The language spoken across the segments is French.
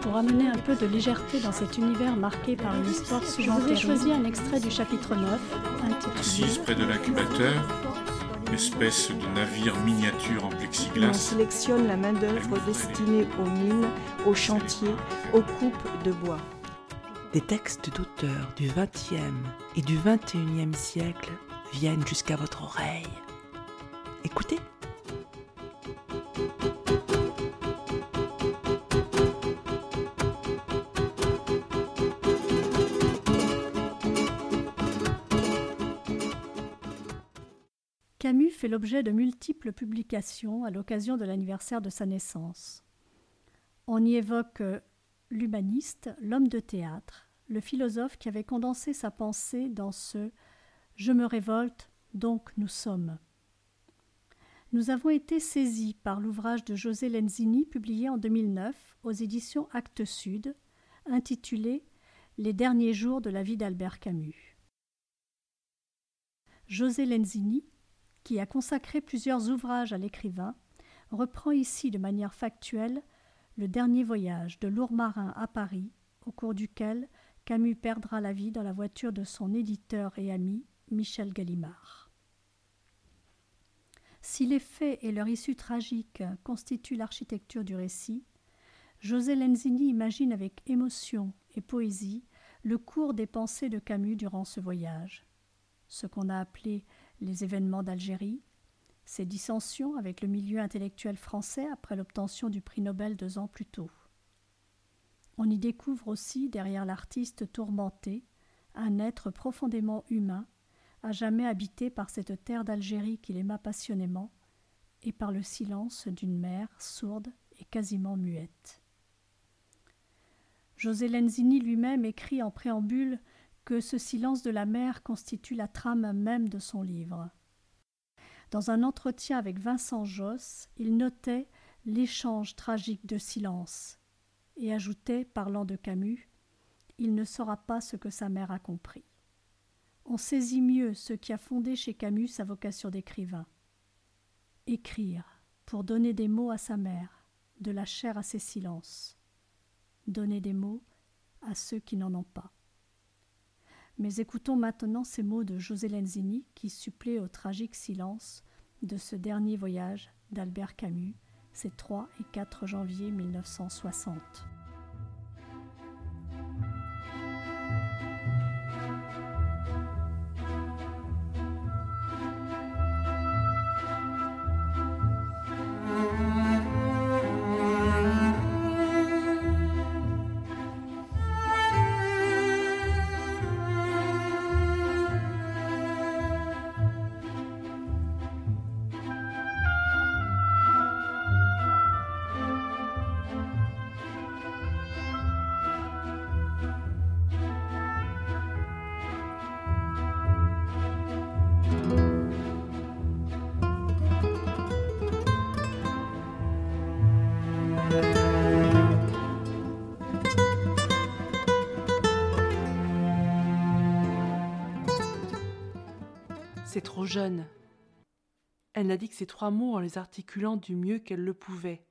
Pour amener un peu de légèreté dans cet univers marqué par une histoire Je vous ai choisi un extrait du chapitre 9, intitulé Assise près de l'incubateur, espèce de navire miniature en plexiglas. On sélectionne la main-d'œuvre destinée aux mines, aux chantiers, aux coupes de bois. Des textes d'auteurs du XXe et du XXIe siècle viennent jusqu'à votre oreille. Écoutez. Fait l'objet de multiples publications à l'occasion de l'anniversaire de sa naissance. On y évoque l'humaniste, l'homme de théâtre, le philosophe qui avait condensé sa pensée dans ce Je me révolte, donc nous sommes. Nous avons été saisis par l'ouvrage de José Lenzini publié en 2009 aux éditions Actes Sud, intitulé Les derniers jours de la vie d'Albert Camus. José Lenzini qui a consacré plusieurs ouvrages à l'écrivain, reprend ici de manière factuelle le dernier voyage de lourd marin à Paris, au cours duquel Camus perdra la vie dans la voiture de son éditeur et ami Michel Gallimard. Si les faits et leur issue tragique constituent l'architecture du récit, José Lenzini imagine avec émotion et poésie le cours des pensées de Camus durant ce voyage. Ce qu'on a appelé les événements d'Algérie, ses dissensions avec le milieu intellectuel français après l'obtention du prix Nobel deux ans plus tôt. On y découvre aussi, derrière l'artiste tourmenté, un être profondément humain, à jamais habité par cette terre d'Algérie qu'il aima passionnément, et par le silence d'une mer sourde et quasiment muette. José Lenzini lui-même écrit en préambule que ce silence de la mer constitue la trame même de son livre. Dans un entretien avec Vincent Josse, il notait l'échange tragique de silence et ajoutait, parlant de Camus, Il ne saura pas ce que sa mère a compris. On saisit mieux ce qui a fondé chez Camus sa vocation d'écrivain. Écrire, pour donner des mots à sa mère, de la chair à ses silences. Donner des mots à ceux qui n'en ont pas. Mais écoutons maintenant ces mots de José Lenzini qui suppléent au tragique silence de ce dernier voyage d'Albert Camus, ces 3 et 4 janvier 1960. Trop jeune. Elle n'a dit que ces trois mots en les articulant du mieux qu'elle le pouvait.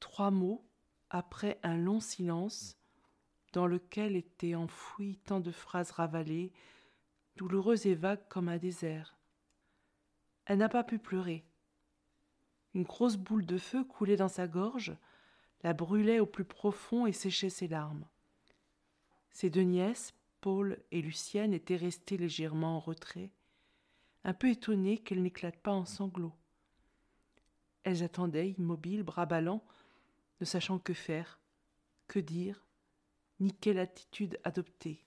Trois mots après un long silence dans lequel étaient enfouies tant de phrases ravalées, douloureuses et vagues comme un désert. Elle n'a pas pu pleurer. Une grosse boule de feu coulait dans sa gorge, la brûlait au plus profond et séchait ses larmes. Ses deux nièces, Paul et Lucienne étaient restées légèrement en retrait, un peu étonnées qu'elle n'éclate pas en sanglots. Elles attendaient, immobiles, bras ballants, ne sachant que faire, que dire, ni quelle attitude adopter.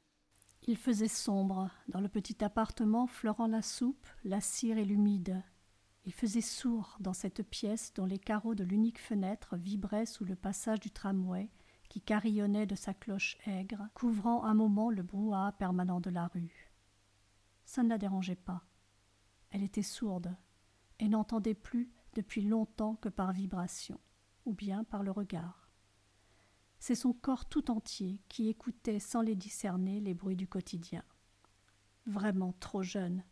Il faisait sombre dans le petit appartement fleurant la soupe, la cire et l'humide. Il faisait sourd dans cette pièce dont les carreaux de l'unique fenêtre vibraient sous le passage du tramway carillonnait de sa cloche aigre, couvrant un moment le brouhaha permanent de la rue. ça ne la dérangeait pas. Elle était sourde et n'entendait plus depuis longtemps que par vibration, ou bien par le regard. C'est son corps tout entier qui écoutait sans les discerner les bruits du quotidien. Vraiment trop jeune,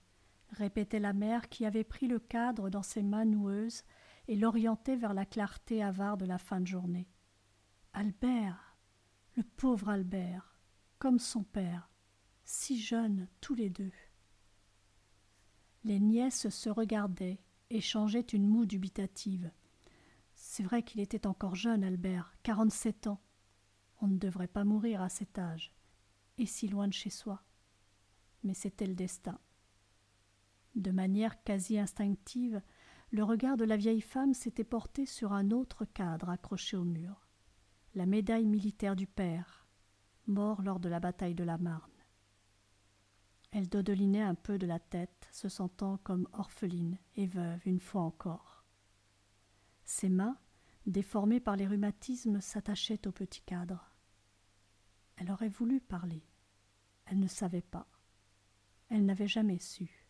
répétait la mère qui avait pris le cadre dans ses mains noueuses et l'orientait vers la clarté avare de la fin de journée. Albert, le pauvre Albert, comme son père, si jeunes tous les deux. Les nièces se regardaient, échangeaient une moue dubitative. C'est vrai qu'il était encore jeune, Albert, quarante-sept ans. On ne devrait pas mourir à cet âge, et si loin de chez soi. Mais c'était le destin. De manière quasi instinctive, le regard de la vieille femme s'était porté sur un autre cadre accroché au mur la médaille militaire du père, mort lors de la bataille de la Marne. Elle dodelinait un peu de la tête, se sentant comme orpheline et veuve une fois encore. Ses mains, déformées par les rhumatismes, s'attachaient au petit cadre. Elle aurait voulu parler. Elle ne savait pas. Elle n'avait jamais su.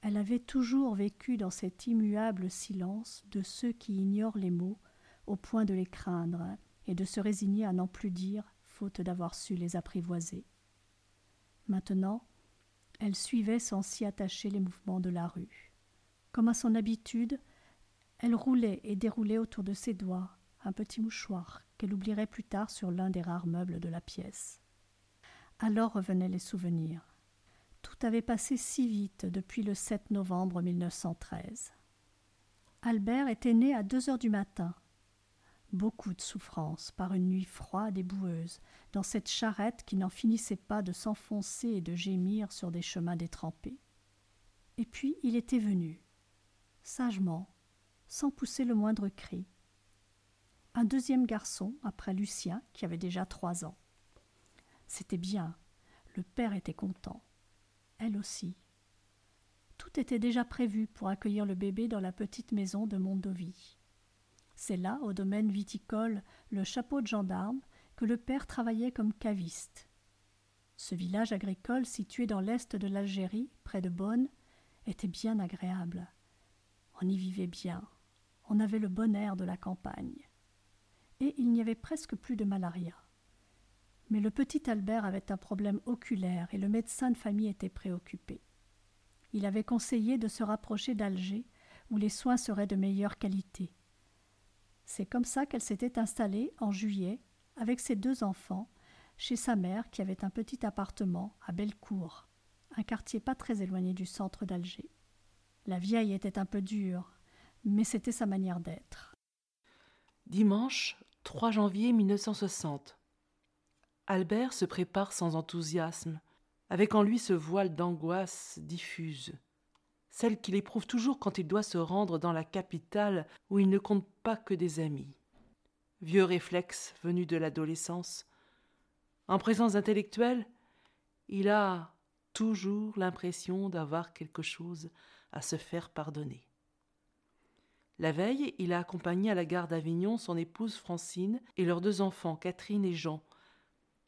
Elle avait toujours vécu dans cet immuable silence de ceux qui ignorent les mots au point de les craindre et de se résigner à n'en plus dire, faute d'avoir su les apprivoiser. Maintenant, elle suivait sans s'y attacher les mouvements de la rue. Comme à son habitude, elle roulait et déroulait autour de ses doigts un petit mouchoir qu'elle oublierait plus tard sur l'un des rares meubles de la pièce. Alors revenaient les souvenirs. Tout avait passé si vite depuis le 7 novembre 1913. Albert était né à deux heures du matin, beaucoup de souffrance par une nuit froide et boueuse, dans cette charrette qui n'en finissait pas de s'enfoncer et de gémir sur des chemins détrempés. Et puis il était venu, sagement, sans pousser le moindre cri. Un deuxième garçon, après Lucien, qui avait déjà trois ans. C'était bien, le père était content, elle aussi. Tout était déjà prévu pour accueillir le bébé dans la petite maison de Mondovie. C'est là, au domaine viticole, le chapeau de gendarme, que le père travaillait comme caviste. Ce village agricole situé dans l'est de l'Algérie, près de Bonn, était bien agréable. On y vivait bien, on avait le bon air de la campagne. Et il n'y avait presque plus de malaria. Mais le petit Albert avait un problème oculaire et le médecin de famille était préoccupé. Il avait conseillé de se rapprocher d'Alger, où les soins seraient de meilleure qualité. C'est comme ça qu'elle s'était installée en juillet avec ses deux enfants chez sa mère qui avait un petit appartement à Bellecour, un quartier pas très éloigné du centre d'Alger. La vieille était un peu dure, mais c'était sa manière d'être. Dimanche 3 janvier 1960. Albert se prépare sans enthousiasme, avec en lui ce voile d'angoisse diffuse celle qu'il éprouve toujours quand il doit se rendre dans la capitale où il ne compte pas que des amis. Vieux réflexe venu de l'adolescence. En présence intellectuelle, il a toujours l'impression d'avoir quelque chose à se faire pardonner. La veille, il a accompagné à la gare d'Avignon son épouse Francine et leurs deux enfants, Catherine et Jean,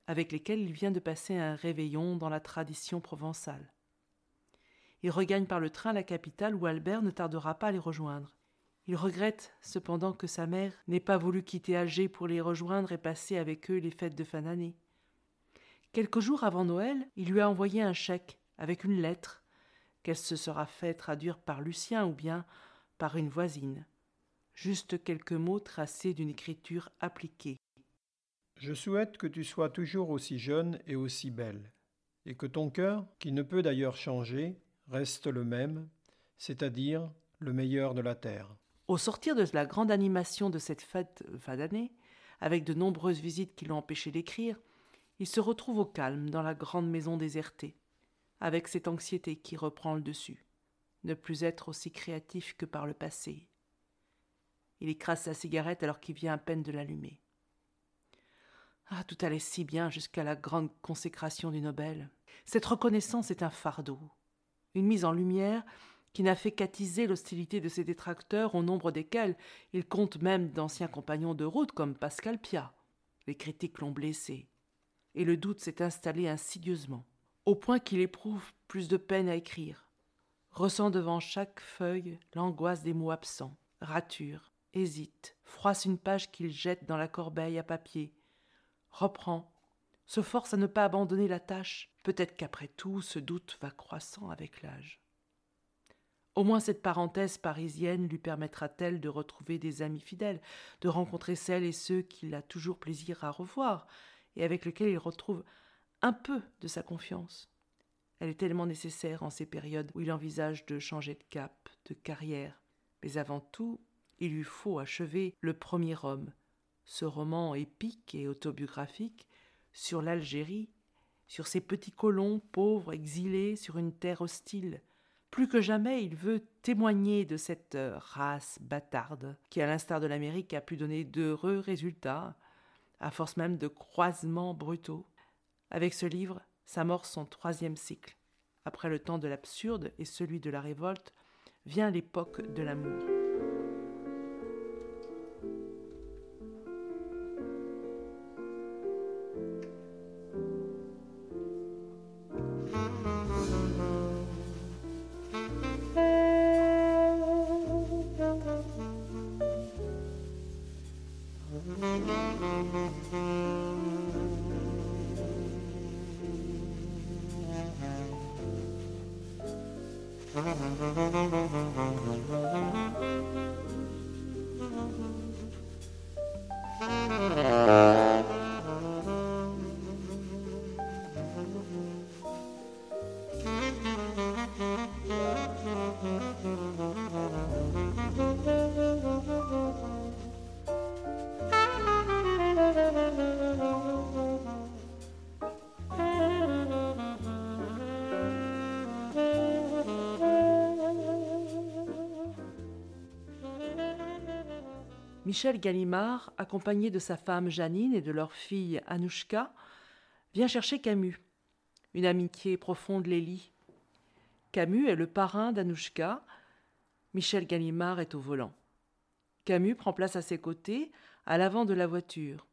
avec lesquels il vient de passer un réveillon dans la tradition provençale. Il regagne par le train la capitale où Albert ne tardera pas à les rejoindre. Il regrette cependant que sa mère n'ait pas voulu quitter Alger pour les rejoindre et passer avec eux les fêtes de fin d'année. Quelques jours avant Noël, il lui a envoyé un chèque avec une lettre qu'elle se sera fait traduire par Lucien ou bien par une voisine. Juste quelques mots tracés d'une écriture appliquée. Je souhaite que tu sois toujours aussi jeune et aussi belle, et que ton cœur, qui ne peut d'ailleurs changer, reste le même, c'est-à-dire le meilleur de la terre. Au sortir de la grande animation de cette fête fin d'année, avec de nombreuses visites qui l'ont empêché d'écrire, il se retrouve au calme dans la grande maison désertée, avec cette anxiété qui reprend le dessus, ne plus être aussi créatif que par le passé. Il écrase sa cigarette alors qu'il vient à peine de l'allumer. Ah, tout allait si bien jusqu'à la grande consécration du Nobel. Cette reconnaissance est un fardeau, une mise en lumière qui n'a fait qu'attiser l'hostilité de ses détracteurs, au nombre desquels il compte même d'anciens compagnons de route comme Pascal Piat. Les critiques l'ont blessé, et le doute s'est installé insidieusement. au point qu'il éprouve plus de peine à écrire, ressent devant chaque feuille l'angoisse des mots absents, rature, hésite, froisse une page qu'il jette dans la corbeille à papier, reprend, se force à ne pas abandonner la tâche, peut-être qu'après tout ce doute va croissant avec l'âge. Au moins cette parenthèse parisienne lui permettra-t-elle de retrouver des amis fidèles, de rencontrer celles et ceux qu'il a toujours plaisir à revoir, et avec lesquels il retrouve un peu de sa confiance. Elle est tellement nécessaire en ces périodes où il envisage de changer de cap, de carrière. Mais avant tout, il lui faut achever le premier homme, ce roman épique et autobiographique sur l'Algérie, sur ces petits colons pauvres exilés sur une terre hostile, plus que jamais, il veut témoigner de cette euh, race bâtarde qui, à l'instar de l'Amérique, a pu donner d'heureux résultats, à force même de croisements brutaux. Avec ce livre s'amorce son troisième cycle. Après le temps de l'absurde et celui de la révolte, vient l'époque de l'amour. Michel Gallimard, accompagné de sa femme Janine et de leur fille Anouchka, vient chercher Camus. Une amitié profonde les lie. Camus est le parrain d'Anouchka. Michel Gallimard est au volant. Camus prend place à ses côtés, à l'avant de la voiture.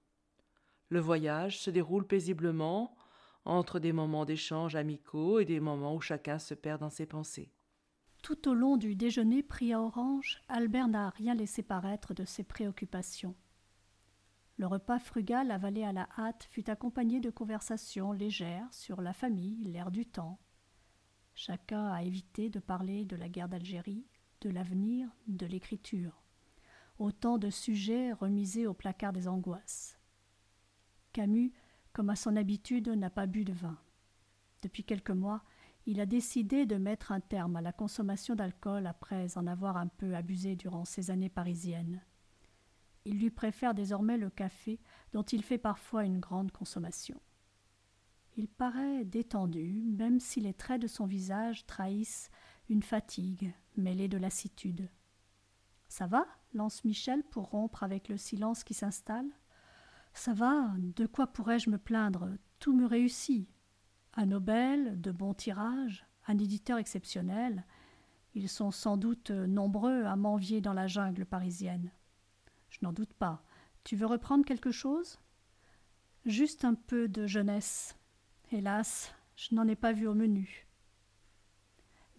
Le voyage se déroule paisiblement, entre des moments d'échange amicaux et des moments où chacun se perd dans ses pensées. Tout au long du déjeuner pris à Orange, Albert n'a rien laissé paraître de ses préoccupations. Le repas frugal avalé à la hâte fut accompagné de conversations légères sur la famille, l'air du temps. Chacun a évité de parler de la guerre d'Algérie, de l'avenir, de l'écriture. Autant de sujets remisés au placard des angoisses. Camus, comme à son habitude, n'a pas bu de vin. Depuis quelques mois, il a décidé de mettre un terme à la consommation d'alcool après en avoir un peu abusé durant ses années parisiennes. Il lui préfère désormais le café, dont il fait parfois une grande consommation. Il paraît détendu, même si les traits de son visage trahissent une fatigue mêlée de lassitude. Ça va lance Michel pour rompre avec le silence qui s'installe. Ça va, de quoi pourrais-je me plaindre? Tout me réussit. Un Nobel, de bons tirages, un éditeur exceptionnel. Ils sont sans doute nombreux à m'envier dans la jungle parisienne. Je n'en doute pas. Tu veux reprendre quelque chose? Juste un peu de jeunesse. Hélas, je n'en ai pas vu au menu.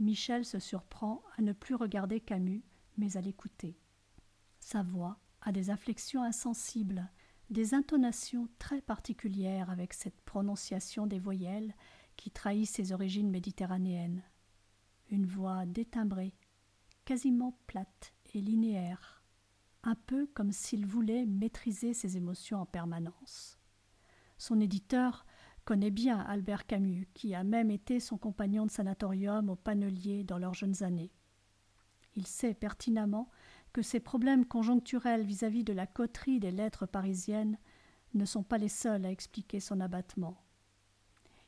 Michel se surprend à ne plus regarder Camus, mais à l'écouter. Sa voix a des inflexions insensibles, des intonations très particulières avec cette prononciation des voyelles qui trahit ses origines méditerranéennes. Une voix détimbrée, quasiment plate et linéaire, un peu comme s'il voulait maîtriser ses émotions en permanence. Son éditeur connaît bien Albert Camus, qui a même été son compagnon de sanatorium au Panelier dans leurs jeunes années. Il sait pertinemment que ces problèmes conjoncturels vis-à-vis de la coterie des lettres parisiennes ne sont pas les seuls à expliquer son abattement.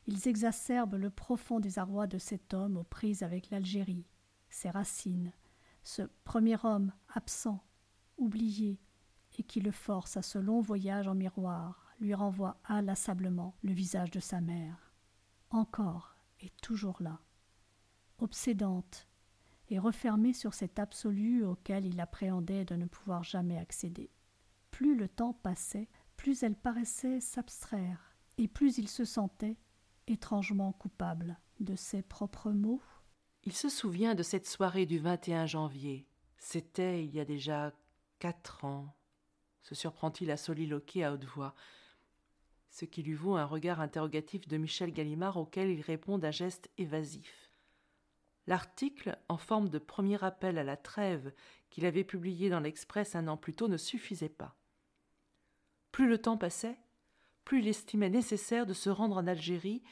Ils exacerbent le profond désarroi de cet homme aux prises avec l'Algérie, ses racines, ce premier homme absent, oublié, et qui le force à ce long voyage en miroir, lui renvoie inlassablement le visage de sa mère. Encore et toujours là, obsédante, et refermé sur cet absolu auquel il appréhendait de ne pouvoir jamais accéder. Plus le temps passait, plus elle paraissait s'abstraire, et plus il se sentait, étrangement coupable de ses propres mots Il se souvient de cette soirée du 21 janvier. C'était il y a déjà quatre ans. Se surprend-il à soliloquer à haute voix ce qui lui vaut un regard interrogatif de Michel Gallimard auquel il répond d'un geste évasif. L'article, en forme de premier appel à la trêve qu'il avait publié dans l'Express un an plus tôt, ne suffisait pas. Plus le temps passait, plus il estimait nécessaire de se rendre en Algérie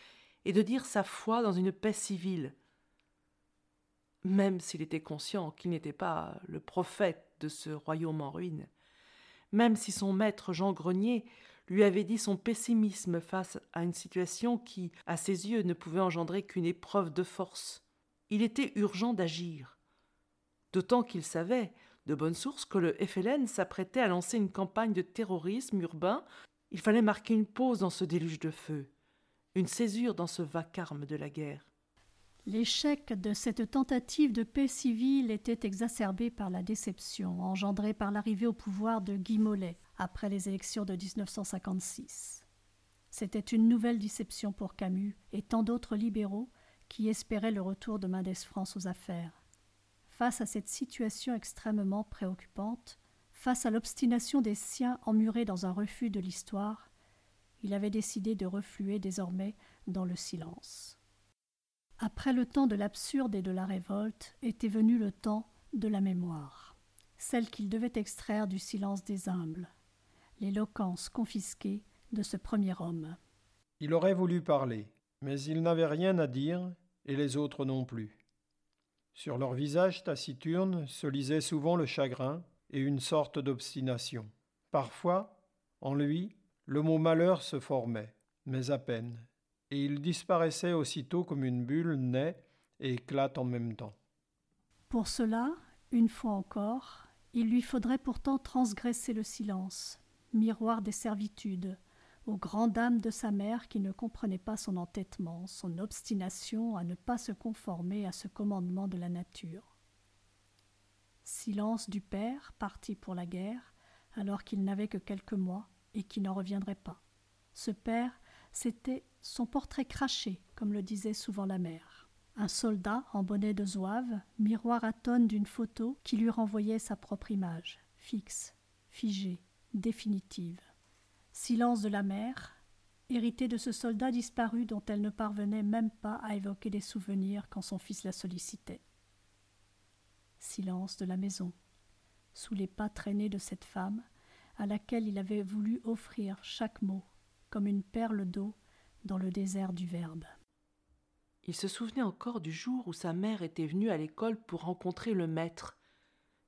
et de dire sa foi dans une paix civile, même s'il était conscient qu'il n'était pas le prophète de ce royaume en ruine, même si son maître Jean Grenier lui avait dit son pessimisme face à une situation qui, à ses yeux, ne pouvait engendrer qu'une épreuve de force. Il était urgent d'agir. D'autant qu'il savait, de bonne source, que le FLN s'apprêtait à lancer une campagne de terrorisme urbain. Il fallait marquer une pause dans ce déluge de feu, une césure dans ce vacarme de la guerre. L'échec de cette tentative de paix civile était exacerbé par la déception engendrée par l'arrivée au pouvoir de Guy Mollet après les élections de 1956. C'était une nouvelle déception pour Camus et tant d'autres libéraux qui espéraient le retour de Mendès France aux affaires. Face à cette situation extrêmement préoccupante, face à l'obstination des siens emmurés dans un refus de l'histoire, il avait décidé de refluer désormais dans le silence. Après le temps de l'absurde et de la révolte était venu le temps de la mémoire, celle qu'il devait extraire du silence des humbles, l'éloquence confisquée de ce premier homme. Il aurait voulu parler, mais il n'avait rien à dire, et les autres non plus. Sur leur visage taciturne se lisait souvent le chagrin et une sorte d'obstination. Parfois, en lui, le mot malheur se formait, mais à peine, et il disparaissait aussitôt comme une bulle naît et éclate en même temps. Pour cela, une fois encore, il lui faudrait pourtant transgresser le silence, miroir des servitudes, aux grandes dames de sa mère qui ne comprenait pas son entêtement, son obstination à ne pas se conformer à ce commandement de la nature. Silence du père, parti pour la guerre, alors qu'il n'avait que quelques mois et qui n'en reviendrait pas. Ce père, c'était son portrait craché, comme le disait souvent la mère. Un soldat en bonnet de zouave, miroir à tonnes d'une photo qui lui renvoyait sa propre image, fixe, figée, définitive. Silence de la mère, hérité de ce soldat disparu dont elle ne parvenait même pas à évoquer des souvenirs quand son fils la sollicitait. Silence de la maison, sous les pas traînés de cette femme, à laquelle il avait voulu offrir chaque mot, comme une perle d'eau dans le désert du Verbe. Il se souvenait encore du jour où sa mère était venue à l'école pour rencontrer le maître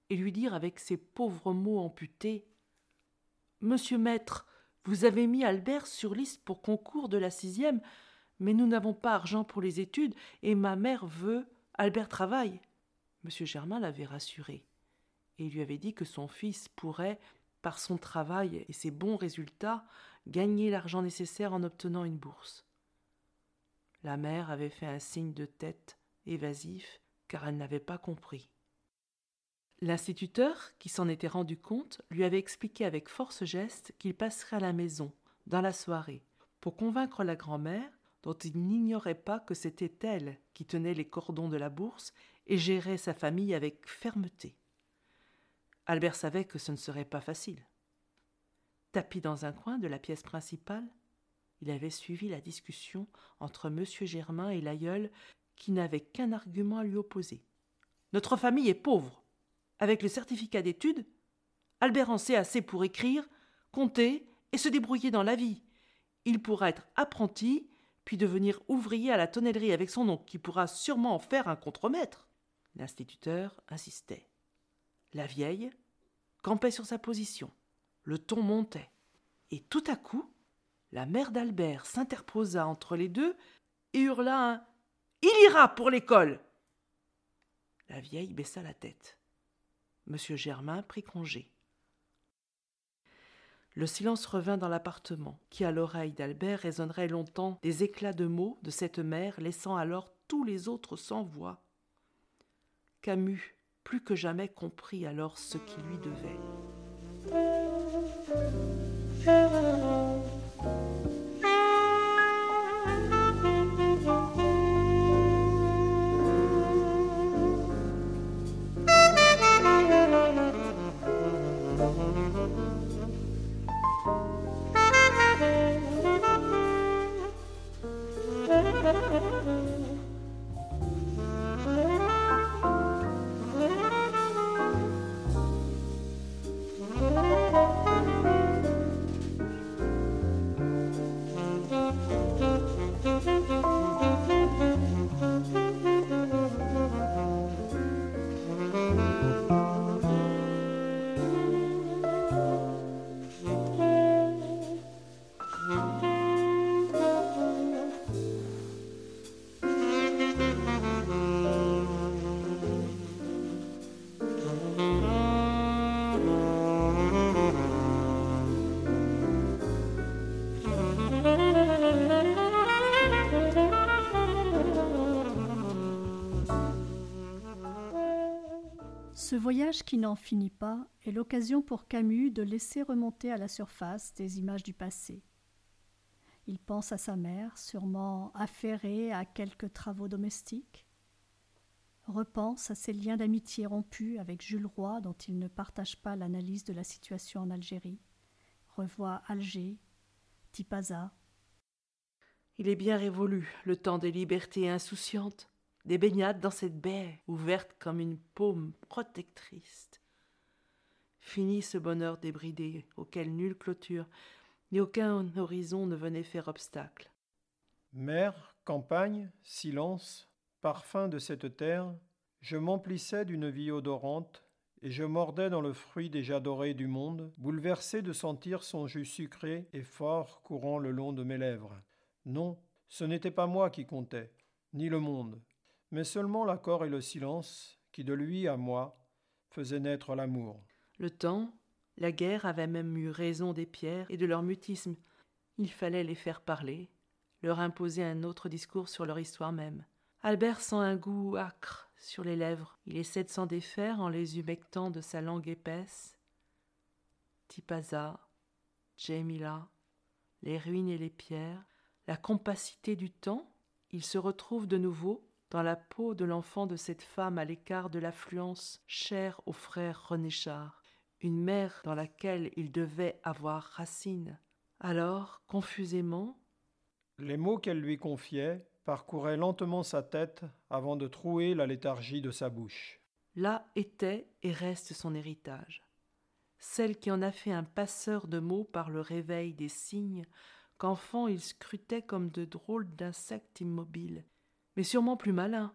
et lui dire avec ses pauvres mots amputés Monsieur maître, vous avez mis Albert sur liste pour concours de la sixième, mais nous n'avons pas argent pour les études, et ma mère veut. Albert travaille. Monsieur Germain l'avait rassuré, et lui avait dit que son fils pourrait, par son travail et ses bons résultats, gagner l'argent nécessaire en obtenant une bourse. La mère avait fait un signe de tête évasif, car elle n'avait pas compris. L'instituteur, qui s'en était rendu compte, lui avait expliqué avec force geste qu'il passerait à la maison, dans la soirée, pour convaincre la grand-mère, dont il n'ignorait pas que c'était elle qui tenait les cordons de la bourse et gérait sa famille avec fermeté. Albert savait que ce ne serait pas facile. Tapis dans un coin de la pièce principale, il avait suivi la discussion entre M. Germain et l'aïeul qui n'avait qu'un argument à lui opposer. Notre famille est pauvre. Avec le certificat d'études, Albert en sait assez pour écrire, compter et se débrouiller dans la vie. Il pourra être apprenti, puis devenir ouvrier à la tonnellerie avec son oncle, qui pourra sûrement en faire un contremaître. L'instituteur insistait. La vieille campait sur sa position. Le ton montait. Et tout à coup, la mère d'Albert s'interposa entre les deux et hurla un Il ira pour l'école La vieille baissa la tête. Monsieur Germain prit congé. Le silence revint dans l'appartement, qui à l'oreille d'Albert résonnerait longtemps des éclats de mots de cette mère, laissant alors tous les autres sans voix. Camus, plus que jamais, comprit alors ce qui lui devait. Ce voyage qui n'en finit pas est l'occasion pour Camus de laisser remonter à la surface des images du passé. Il pense à sa mère, sûrement affairée à quelques travaux domestiques, repense à ses liens d'amitié rompus avec Jules Roy dont il ne partage pas l'analyse de la situation en Algérie, revoit Alger, Tipaza. Il est bien révolu, le temps des libertés insouciantes, des baignades dans cette baie ouverte comme une paume protectrice. Fini ce bonheur débridé auquel nulle clôture ni aucun horizon ne venait faire obstacle. Mer, campagne, silence, parfum de cette terre, je m'emplissais d'une vie odorante et je mordais dans le fruit déjà doré du monde, bouleversé de sentir son jus sucré et fort courant le long de mes lèvres. Non, ce n'était pas moi qui comptais, ni le monde, mais seulement l'accord et le silence qui, de lui à moi, faisaient naître l'amour. Le temps, la guerre avait même eu raison des pierres et de leur mutisme. Il fallait les faire parler, leur imposer un autre discours sur leur histoire même. Albert sent un goût âcre sur les lèvres. Il essaie de s'en défaire en les humectant de sa langue épaisse. Tipaza, Jemila, les ruines et les pierres, la compacité du temps, il se retrouve de nouveau dans la peau de l'enfant de cette femme à l'écart de l'affluence chère au frère René Char, une mère dans laquelle il devait avoir racine. Alors, confusément, les mots qu'elle lui confiait parcouraient lentement sa tête avant de trouer la léthargie de sa bouche. Là était et reste son héritage. Celle qui en a fait un passeur de mots par le réveil des signes qu'enfant il scrutait comme de drôles d'insectes immobiles, mais sûrement plus malins,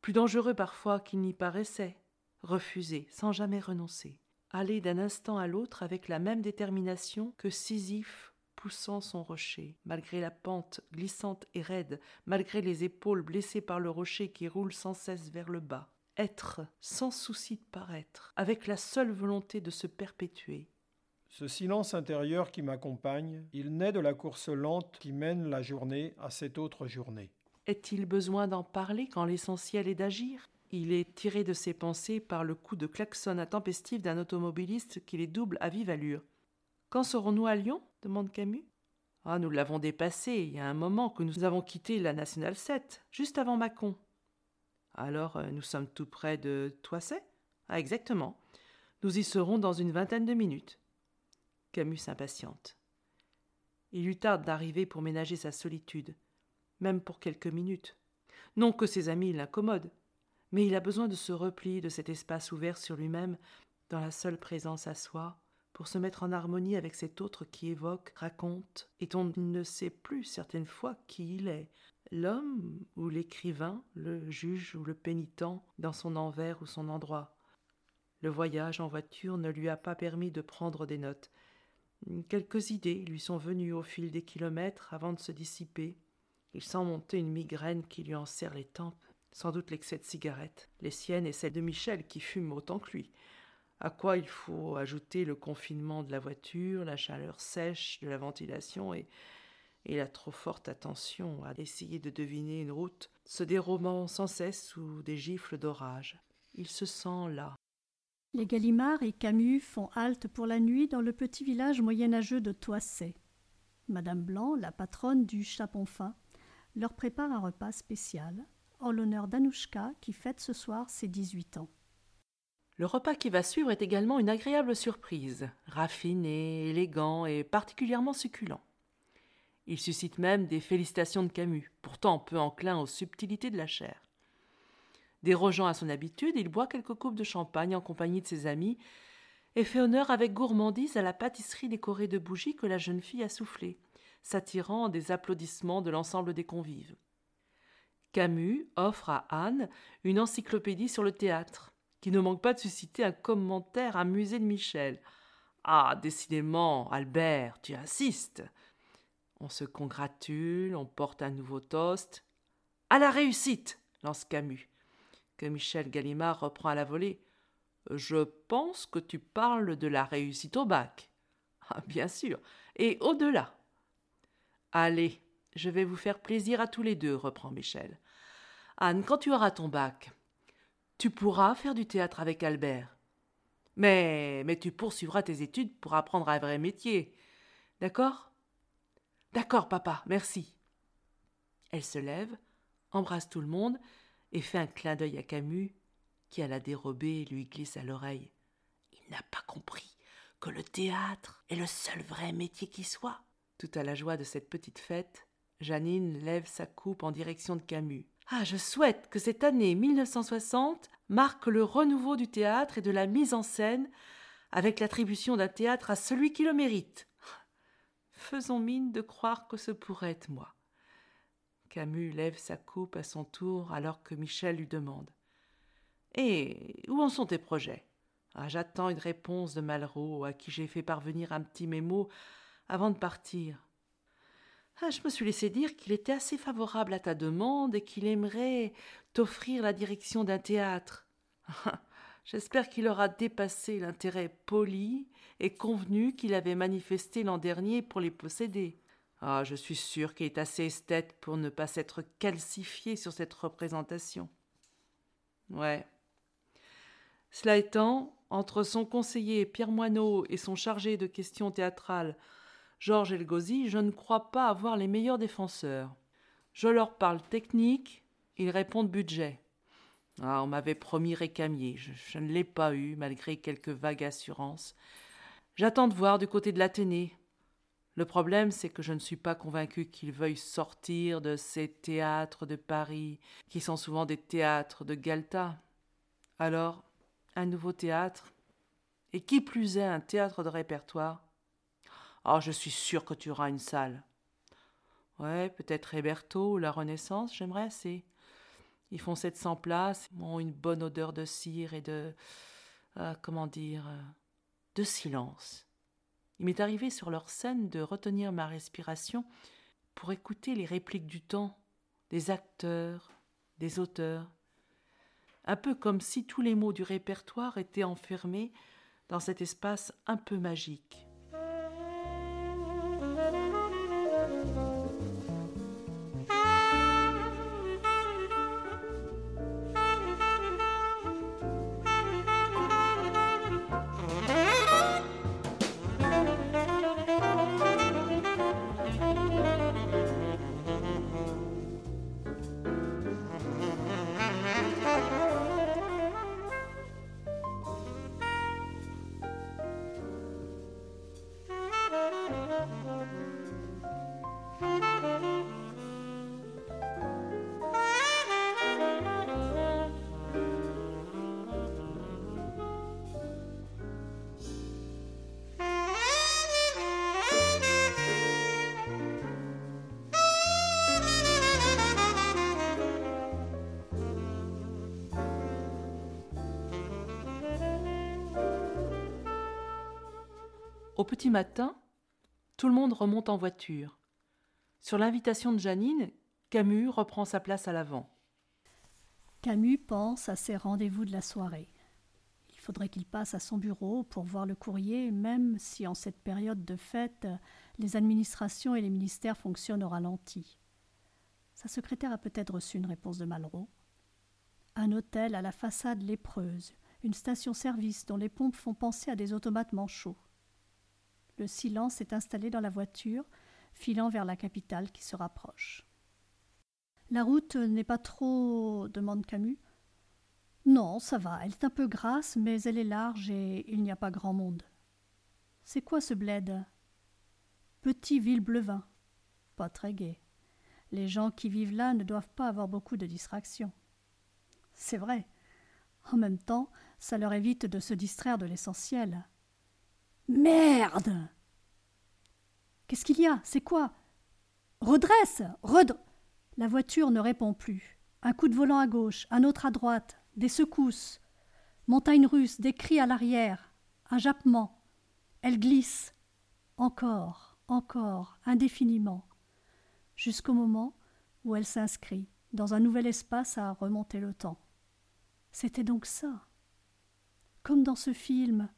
plus dangereux parfois qu'il n'y paraissait, refusé sans jamais renoncer, aller d'un instant à l'autre avec la même détermination que Sisyphe poussant son rocher, malgré la pente glissante et raide, malgré les épaules blessées par le rocher qui roule sans cesse vers le bas. Être sans souci de paraître, avec la seule volonté de se perpétuer. Ce silence intérieur qui m'accompagne, il naît de la course lente qui mène la journée à cette autre journée. Est-il besoin d'en parler quand l'essentiel est d'agir? Il est tiré de ses pensées par le coup de klaxon intempestif d'un automobiliste qui les double à vive allure. Quand serons-nous à Lyon? demande Camus. Ah, nous l'avons dépassé il y a un moment que nous avons quitté la Nationale 7, juste avant Mâcon. Alors, euh, nous sommes tout près de Toisset? Ah, exactement. Nous y serons dans une vingtaine de minutes. Camus s'impatiente. Il lui tarde d'arriver pour ménager sa solitude, même pour quelques minutes. Non que ses amis l'incommodent, mais il a besoin de se replier de cet espace ouvert sur lui-même, dans la seule présence à soi, pour se mettre en harmonie avec cet autre qui évoque, raconte, et on ne sait plus certaines fois qui il est, l'homme ou l'écrivain, le juge ou le pénitent, dans son envers ou son endroit. Le voyage en voiture ne lui a pas permis de prendre des notes. Quelques idées lui sont venues au fil des kilomètres avant de se dissiper. Il sent monter une migraine qui lui en serre les tempes, sans doute l'excès de cigarettes, les siennes et celles de Michel qui fume autant que lui à quoi il faut ajouter le confinement de la voiture, la chaleur sèche de la ventilation et, la trop forte attention à essayer de deviner une route, se dérobant sans cesse sous des gifles d'orage. Il se sent là. Les Gallimard et Camus font halte pour la nuit dans le petit village moyenâgeux de Toisset. Madame Blanc, la patronne du Chapon fin, leur prépare un repas spécial en l'honneur d'Anouchka qui fête ce soir ses dix-huit ans. Le repas qui va suivre est également une agréable surprise, raffiné, élégant et particulièrement succulent. Il suscite même des félicitations de Camus, pourtant peu enclin aux subtilités de la chair. Dérogeant à son habitude, il boit quelques coupes de champagne en compagnie de ses amis et fait honneur avec gourmandise à la pâtisserie décorée de bougies que la jeune fille a soufflées, s'attirant des applaudissements de l'ensemble des convives. Camus offre à Anne une encyclopédie sur le théâtre, qui ne manque pas de susciter un commentaire amusé de Michel. Ah, décidément, Albert, tu insistes. On se congratule, on porte un nouveau toast. À la réussite lance Camus, que Michel Gallimard reprend à la volée. Je pense que tu parles de la réussite au bac. Ah, bien sûr, et au-delà. Allez, je vais vous faire plaisir à tous les deux, reprend Michel. Anne, quand tu auras ton bac, Tu pourras faire du théâtre avec Albert. Mais, mais tu poursuivras tes études pour apprendre un vrai métier. D'accord? D'accord, papa, merci. Elle se lève, embrasse tout le monde et fait un clin d'œil à Camus, qui, à la dérobée, lui glisse à l'oreille. Il n'a pas compris que le théâtre est le seul vrai métier qui soit. Tout à la joie de cette petite fête, Janine lève sa coupe en direction de Camus. Ah, je souhaite que cette année 1960 marque le renouveau du théâtre et de la mise en scène, avec l'attribution d'un théâtre à celui qui le mérite. Faisons mine de croire que ce pourrait être moi. Camus lève sa coupe à son tour alors que Michel lui demande. Et où en sont tes projets? Ah, J'attends une réponse de Malraux, à qui j'ai fait parvenir un petit mémo avant de partir. Ah, je me suis laissé dire qu'il était assez favorable à ta demande et qu'il aimerait t'offrir la direction d'un théâtre. J'espère qu'il aura dépassé l'intérêt poli et convenu qu'il avait manifesté l'an dernier pour les posséder. Ah, je suis sûr qu'il est assez esthète pour ne pas s'être calcifié sur cette représentation. Ouais. Cela étant, entre son conseiller Pierre Moineau et son chargé de questions théâtrales Georges Elgozi, je ne crois pas avoir les meilleurs défenseurs. Je leur parle technique, ils répondent budget. Ah, on m'avait promis récamier, je, je ne l'ai pas eu, malgré quelques vagues assurances. J'attends de voir du côté de l'Athénée. Le problème, c'est que je ne suis pas convaincu qu'ils veuillent sortir de ces théâtres de Paris, qui sont souvent des théâtres de Galta. Alors, un nouveau théâtre, et qui plus est un théâtre de répertoire, ah, je suis sûr que tu auras une salle. Ouais, peut-être Héberto ou la Renaissance, j'aimerais assez. Ils font 700 places, ont une bonne odeur de cire et de. Euh, comment dire. Euh, de silence. Il m'est arrivé sur leur scène de retenir ma respiration pour écouter les répliques du temps, des acteurs, des auteurs. Un peu comme si tous les mots du répertoire étaient enfermés dans cet espace un peu magique. Au petit matin, tout le monde remonte en voiture. Sur l'invitation de Janine, Camus reprend sa place à l'avant. Camus pense à ses rendez-vous de la soirée. Il faudrait qu'il passe à son bureau pour voir le courrier, même si en cette période de fête, les administrations et les ministères fonctionnent au ralenti. Sa secrétaire a peut-être reçu une réponse de Malraux. Un hôtel à la façade lépreuse, une station-service dont les pompes font penser à des automates manchots. Le silence est installé dans la voiture, filant vers la capitale qui se rapproche. La route n'est pas trop. demande Camus. Non, ça va, elle est un peu grasse, mais elle est large et il n'y a pas grand monde. C'est quoi ce bled? Petit Villeblevin. Pas très gai. Les gens qui vivent là ne doivent pas avoir beaucoup de distractions. C'est vrai. En même temps, ça leur évite de se distraire de l'essentiel. Merde Qu'est-ce qu'il y a? C'est quoi? Redresse Redre La voiture ne répond plus. Un coup de volant à gauche, un autre à droite, des secousses. Montagne russe, des cris à l'arrière, un jappement. Elle glisse. Encore, encore, indéfiniment. Jusqu'au moment où elle s'inscrit dans un nouvel espace à remonter le temps. C'était donc ça. Comme dans ce film,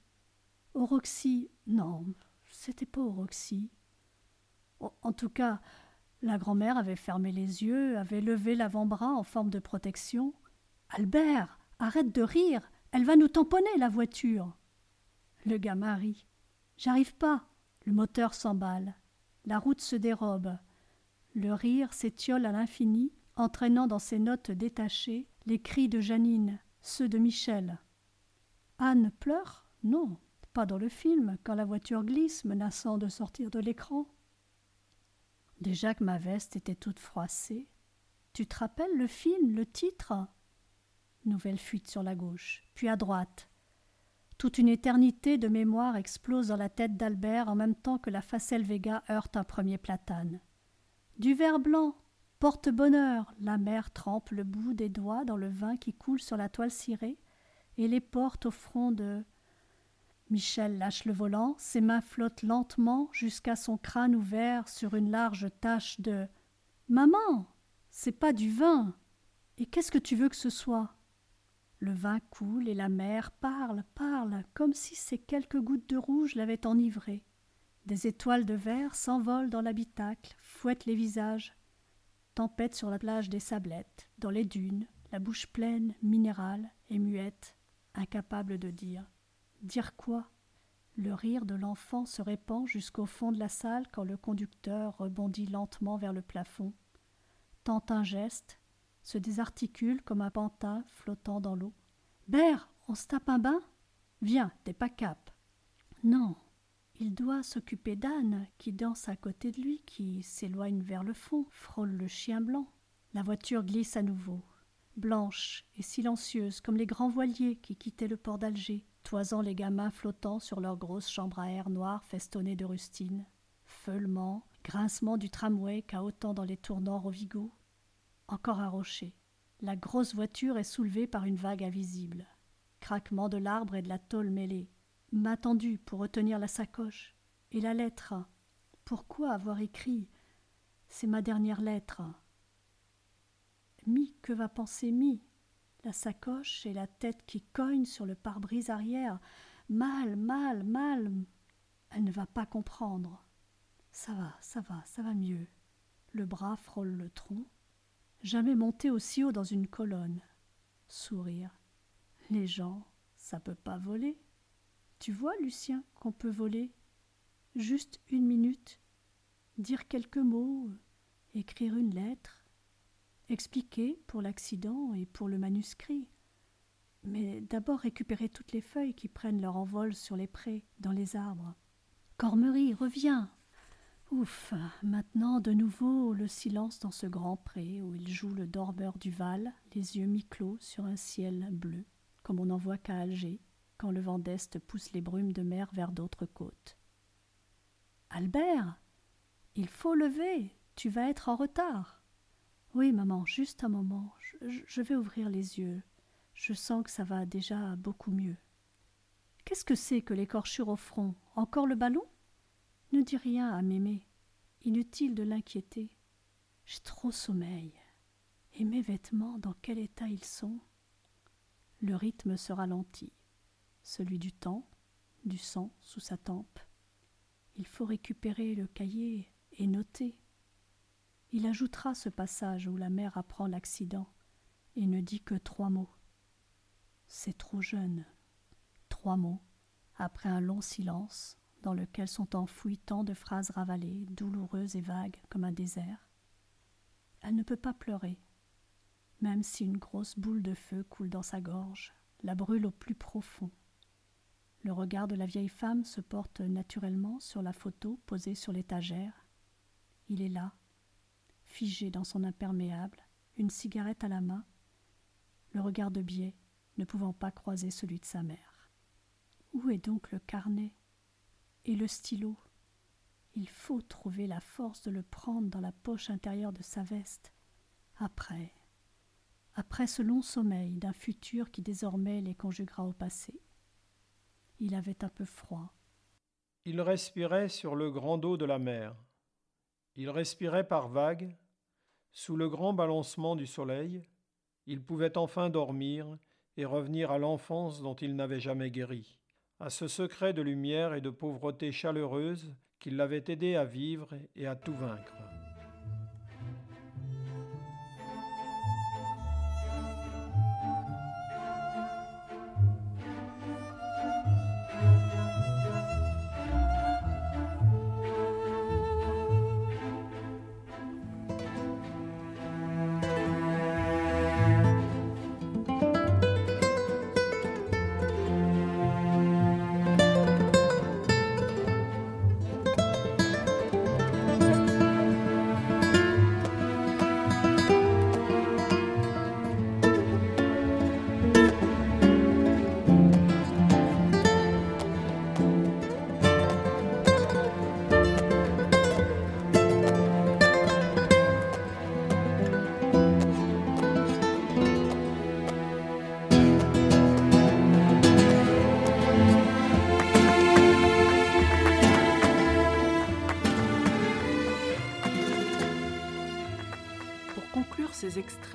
au Roxy, non, c'était pas au Roxy. En tout cas, la grand-mère avait fermé les yeux, avait levé l'avant-bras en forme de protection. Albert Arrête de rire, elle va nous tamponner, la voiture. Le gamin rit. J'arrive pas. Le moteur s'emballe. La route se dérobe. Le rire s'étiole à l'infini, entraînant dans ses notes détachées les cris de Janine, ceux de Michel. Anne pleure? Non, pas dans le film, quand la voiture glisse, menaçant de sortir de l'écran. Déjà que ma veste était toute froissée. Tu te rappelles le film, le titre? Nouvelle fuite sur la gauche, puis à droite. Toute une éternité de mémoire explose dans la tête d'Albert en même temps que la facelle Vega heurte un premier platane. Du verre blanc, porte-bonheur, la mère trempe le bout des doigts dans le vin qui coule sur la toile cirée et les porte au front de. Michel lâche le volant, ses mains flottent lentement jusqu'à son crâne ouvert sur une large tache de. Maman, c'est pas du vin. Et qu'est-ce que tu veux que ce soit? Le vin coule et la mère parle, parle, comme si ces quelques gouttes de rouge l'avaient enivrée. Des étoiles de verre s'envolent dans l'habitacle, fouettent les visages. Tempête sur la plage des sablettes, dans les dunes, la bouche pleine, minérale et muette, incapable de dire. Dire quoi? Le rire de l'enfant se répand jusqu'au fond de la salle quand le conducteur rebondit lentement vers le plafond, tente un geste, se désarticule comme un pantin flottant dans l'eau. Bert, on se tape un bain? Viens, t'es pas cap. Non, il doit s'occuper d'Anne, qui danse à côté de lui, qui s'éloigne vers le fond, frôle le chien blanc. La voiture glisse à nouveau, blanche et silencieuse comme les grands voiliers qui quittaient le port d'Alger, toisant les gamins flottant sur leurs grosses chambres à air noir festonnées de rustines. Feulement, grincement du tramway cahotant dans les tournants Rovigo. Encore un rocher. La grosse voiture est soulevée par une vague invisible. Craquement de l'arbre et de la tôle mêlée m'a tendu pour retenir la sacoche. Et la lettre. Pourquoi avoir écrit C'est ma dernière lettre? Mi, que va penser Mi? La sacoche et la tête qui cogne sur le pare-brise arrière. Mal, mal, mal. Elle ne va pas comprendre. Ça va, ça va, ça va mieux. Le bras frôle le tronc. Jamais monté aussi haut dans une colonne. Sourire. Les gens, ça peut pas voler. Tu vois, Lucien, qu'on peut voler? Juste une minute, dire quelques mots, écrire une lettre, expliquer pour l'accident et pour le manuscrit. Mais d'abord récupérer toutes les feuilles qui prennent leur envol sur les prés, dans les arbres. Cormery, reviens Ouf Maintenant, de nouveau, le silence dans ce grand pré où il joue le dormeur du Val, les yeux mi-clos sur un ciel bleu, comme on n'en voit qu'à Alger, quand le vent d'Est pousse les brumes de mer vers d'autres côtes. Albert Il faut lever Tu vas être en retard Oui, maman, juste un moment. Je, vais ouvrir les yeux. Je sens que ça va déjà beaucoup mieux. Qu'est-ce que c'est que l'écorchure au front? Encore le ballon? Ne dis rien à mémé. Inutile de l'inquiéter. J'ai trop sommeil. Et mes vêtements, dans quel état ils sont? Le rythme se ralentit celui du temps, du sang sous sa tempe. Il faut récupérer le cahier et noter. Il ajoutera ce passage où la mère apprend l'accident et ne dit que trois mots. C'est trop jeune. Trois mots, après un long silence dans lequel sont enfouies tant de phrases ravalées, douloureuses et vagues comme un désert. Elle ne peut pas pleurer, même si une grosse boule de feu coule dans sa gorge, la brûle au plus profond. Le regard de la vieille femme se porte naturellement sur la photo posée sur l'étagère. Il est là, figé dans son imperméable, une cigarette à la main, le regard de biais ne pouvant pas croiser celui de sa mère. Où est donc le carnet et le stylo? Il faut trouver la force de le prendre dans la poche intérieure de sa veste. Après, après ce long sommeil d'un futur qui désormais les conjuguera au passé. Il avait un peu froid. Il respirait sur le grand dos de la mer. Il respirait par vagues. Sous le grand balancement du soleil, il pouvait enfin dormir et revenir à l'enfance dont il n'avait jamais guéri, à ce secret de lumière et de pauvreté chaleureuse qui l'avait aidé à vivre et à tout vaincre.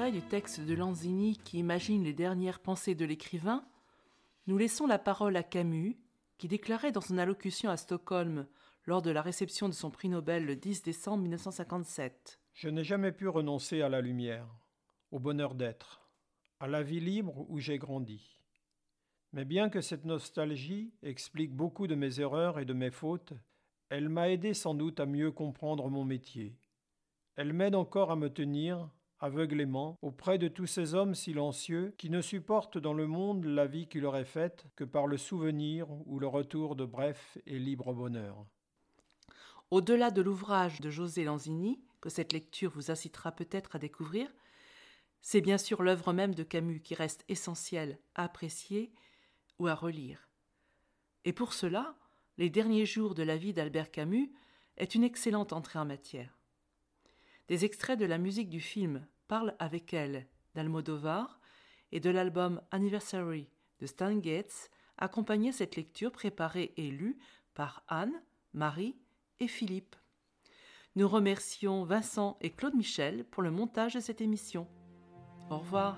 Du texte de Lanzini qui imagine les dernières pensées de l'écrivain, nous laissons la parole à Camus, qui déclarait dans son allocution à Stockholm lors de la réception de son prix Nobel le 10 décembre 1957. Je n'ai jamais pu renoncer à la lumière, au bonheur d'être, à la vie libre où j'ai grandi. Mais bien que cette nostalgie explique beaucoup de mes erreurs et de mes fautes, elle m'a aidé sans doute à mieux comprendre mon métier. Elle m'aide encore à me tenir, aveuglément, auprès de tous ces hommes silencieux qui ne supportent dans le monde la vie qui leur est faite que par le souvenir ou le retour de bref et libre bonheur. Au-delà de l'ouvrage de José Lanzini, que cette lecture vous incitera peut-être à découvrir, c'est bien sûr l'œuvre même de Camus qui reste essentielle à apprécier ou à relire. Et pour cela, Les derniers jours de la vie d'Albert Camus est une excellente entrée en matière. Des extraits de la musique du film Parle avec elle d'Almodovar et de l'album Anniversary de Stan Getz accompagnaient cette lecture préparée et lue par Anne, Marie et Philippe. Nous remercions Vincent et Claude Michel pour le montage de cette émission. Au revoir.